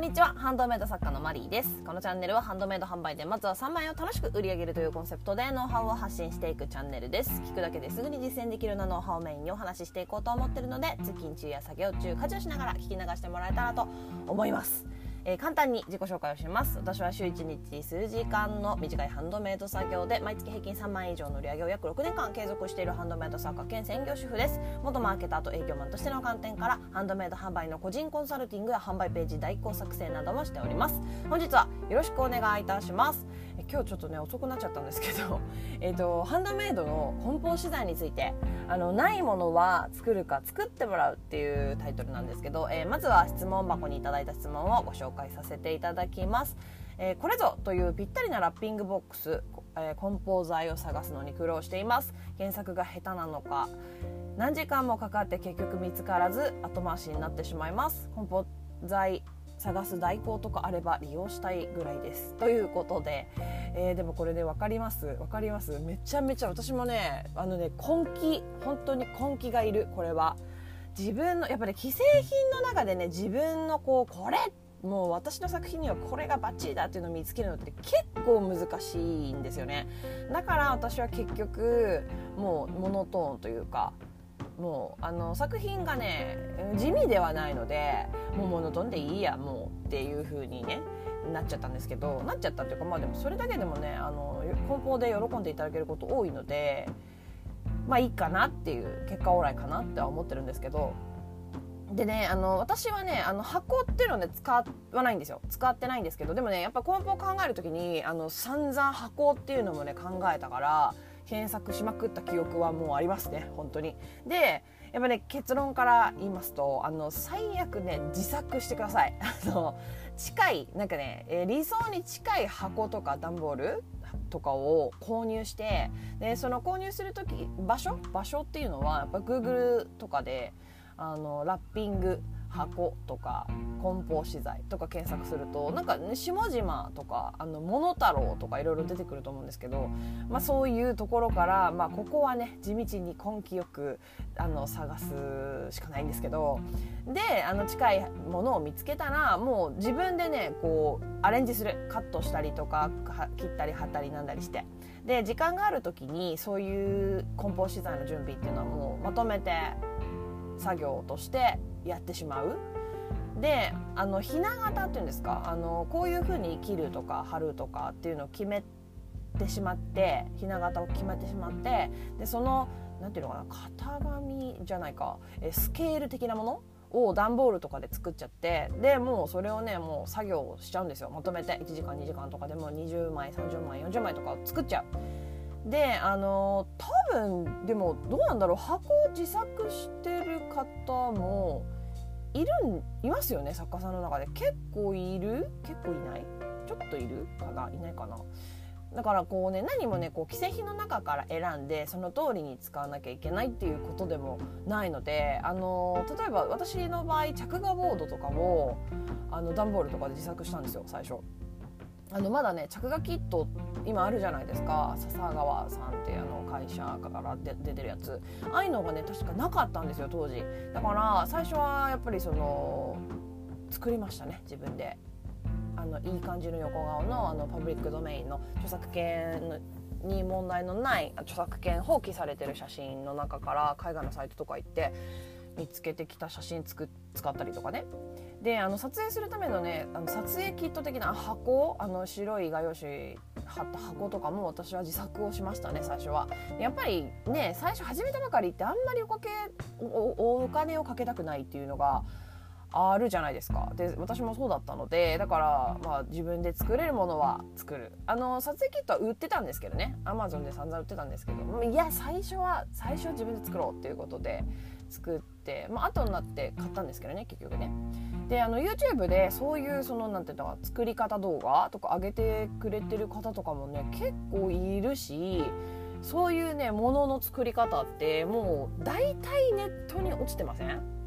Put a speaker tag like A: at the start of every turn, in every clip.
A: んにちは。ハンドメイド作家のマリーです。このチャンネルはハンドメイド販売でまずは3万円を楽しく売り上げるというコンセプトでノウハウを発信していくチャンネルです。聞くだけですぐに実践できるようなノウハウをメインにお話ししていこうと思ってるので通勤中や作業中家事をしながら聞き流してもらえたらと思います。えー、簡単に自己紹介をします。私は週1日数時間の短いハンドメイド作業で毎月平均3万円以上の売り上げを約6年間継続しているハンドメイド作家兼専業主婦です。元マーケターと営業マンとしての観点からハンドメイド販売の個人コンサルティングや販売ページ代行作成などもしております。本日はよろしくお願いいたします。今日ちょっとね遅くなっちゃったんですけど、えーと、ハンドメイドの梱包資材についてあのないものは作るか作ってもらうっていうタイトルなんですけど、えー、まずは質問箱にいただいた質問をご紹介させていただきます。えー、これぞというぴったりなラッピングボックス、えー、梱包材を探すのに苦労しています原作が下手なのか何時間もかかって結局見つからず後回しになってしまいます梱包材探す代行とかあれば利用したいぐらいです。ということで、えー、でもこれで、ね、分かります。分かります。めちゃめちゃ私もねあのね根気本当に根気がいるこれは。自分のやっぱり、ね、既製品の中でね自分のこうこれもう私の作品にはこれがバッチリだっていうのを見つけるのって結構難しいんですよね。だから私は結局もうモノトーンというかもうあの作品がね地味ではないのでもうモノトンでいいやもうっていう風にねなっちゃったんですけどなっちゃったっていうかまあでもそれだけでもねあの梱包で喜んでいただけること多いのでまあいいかなっていう結果オーライかなっては思ってるんですけどでねあの私はねあの箱っていうのね使わないんですよ。使ってないんですけどでもねやっぱ梱包考える時にあの散々箱っていうのもね考えたから検索しまくった記憶はもうありますね本当に。でやっぱね結論から言いますとあの最悪ね自作してください。あの近いなんかね、え理想に近い箱とか段ボールとかを購入してでその購入する時場所？場所っていうのはやっぱ Google とかであのラッピング箱とか梱包資材とか検索するとなんか、ね、下々とかあの桃太郎とかいろいろ出てくると思うんですけど、まあ、そういうところから、まあ、ここはね地道に根気よくあの探すしかないんですけどであの近いものを見つけたらもう自分でねこうアレンジする。カットしたりとか切ったり貼ったりなんだりして。で時間がある時にそういう梱包資材の準備っていうのはもうまとめて作業としてやってしまう。であのひな形っていうんですか？あのこういうふうに切るとか貼るとかっていうのを決めてしまってひな形を決めてしまってでその何ていうのかな？型紙じゃないか。えスケール的なもの？を段ボールとかで作っちゃってでもうそれをねもう作業しちゃうんですよ。まとめて。1時間2時間とかでも20枚30枚40枚とか作っちゃう。であの多分でもどうなんだろう箱を自作してる方もいるんいますよね作家さんの中で。結構いる結構いない。ちょっといるかないないかな。だからこうね何もねこう既製品の中から選んでその通りに使わなきゃいけないっていうことでもないのであの例えば私の場合着画ボードとかもあの段ボールとかで自作したんですよ最初。あのまだね着画キット今あるじゃないですか。笹川さんってあの会社から出てるやつ。ああいうのがね確かなかったんですよ当時。だから最初はやっぱりその作りましたね自分で。あのいい感じの横顔のあのパブリックドメインの著作権に問題のない著作権放棄されてる写真の中から海外のサイトとか行って見つけてきた写真つく使ったりとかね。であの撮影するためのねあの撮影キット的な箱？あの白い画用紙貼った箱とかも私は自作をしましたね最初は。やっぱりね最初始めたばかりってあんまりおかけおお金をかけたくないっていうのがあるじゃないですか。で私もそうだったのでだから、まあ、自分で作れるものは作る。あの撮影キットは売ってたんですけどね。アマゾンで散々売ってたんですけど。いや最初は最初は自分で作ろうっていうことで作って、まあ後になって買ったんですけどね結局ね。であの YouTube でそういうそのなんていうの作り方動画とか上げてくれてる方とかもね結構いるしそういうねものの作り方ってもう大体ネットに落ちてません？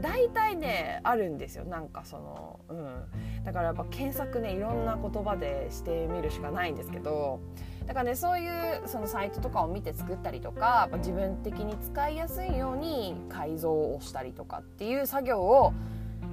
A: 大体ねあるんですよ。なんかそのうん。だからやっぱ検索ねいろんな言葉でしてみるしかないんですけどだからねそういうそのサイトとかを見て作ったりとか自分的に使いやすいように改造をしたりとかっていう作業を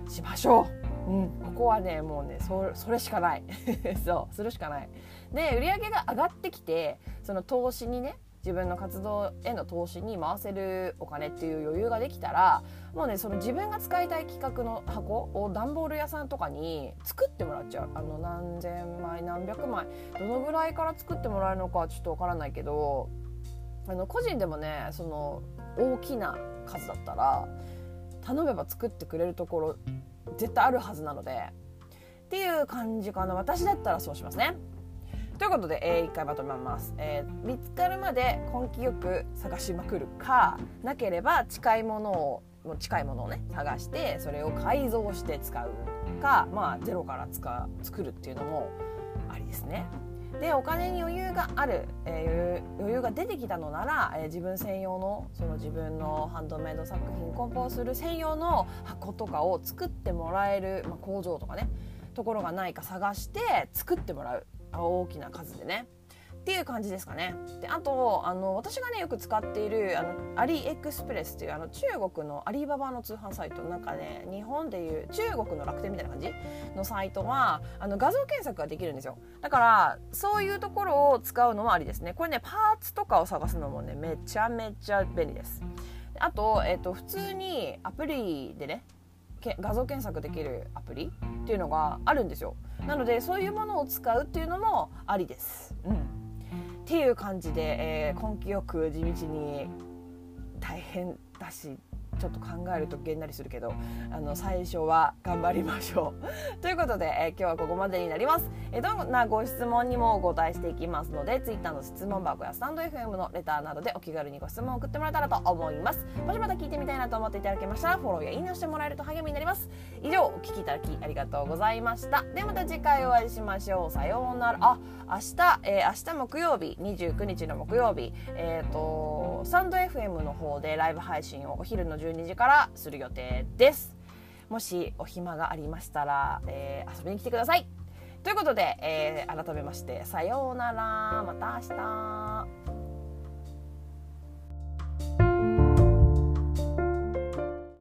A: しましょう。うん、ここはねもうねそそれしかない。そうするしかない。で売り上げが上がってきてその投資にね自分の活動への投資に回せるお金っていう余裕ができたらもうねその自分が使いたい企画の箱を段ボール屋さんとかに作ってもらっちゃうあの何千枚何百枚どのぐらいから作ってもらえるのかちょっとわからないけどあの個人でもねその大きな数だったら頼めば作ってくれるところ絶対あるはずなのでっていう感じかな私だったらそうしますね。ということで、えー、1回まとめます、えー、見つかるまで根気よく探しまくるかなければ近いものを近いものをね探してそれを改造して使うかまあゼロから使作るっていうのもありですね。でお金に余裕がある、えー、余裕が出てきたのなら、えー、自分専用のその自分のハンドメイド作品梱包する専用の箱とかを作ってもらえる、まあ、工場とかねところがないか探して作ってもらう大きな数でね。っていう感じですかね。であとあの私がねよく使っているあのアリエクスプレスっていうあの中国のアリババの通販サイトなんかね日本でいう中国の楽天みたいな感じ？のサイトはあの画像検索ができるんですよ。だからそういうところを使うのもありですね。これねパーツとかを探すのもねめちゃめちゃ便利です。あと,、えーと普通にアプリでね画像検索できるアプリっていうのがあるんですよなのでそういうものを使うっていうのもありです。うん、っていう感じで、えー、根気よく地道に大変だしちょっと考えるとげんなりするけどあの最初は頑張りましょう。ということで、えー、今日はここまでになります、えー、どんなご質問にもお答えしていきますので Twitter の質問箱やスタンド FM のレターなどでお気軽にご質問を送ってもらえたらと思います。もしまた聞いてみたいなと思っていただけましたらフォローやいいねをしてもらえると励みになります。以上お聞きいただきありがとうございました。ではまた次回お会いしましょう。さようなら。あ明日、えー、明日木曜日29日の木曜日。えっ、ー、とスタンド FM の方でライブ配信をお昼の12時からする予定です。もしお暇がありましたら、えー、遊びに来てください。ということで、えー、改めましてさようなら。また明日。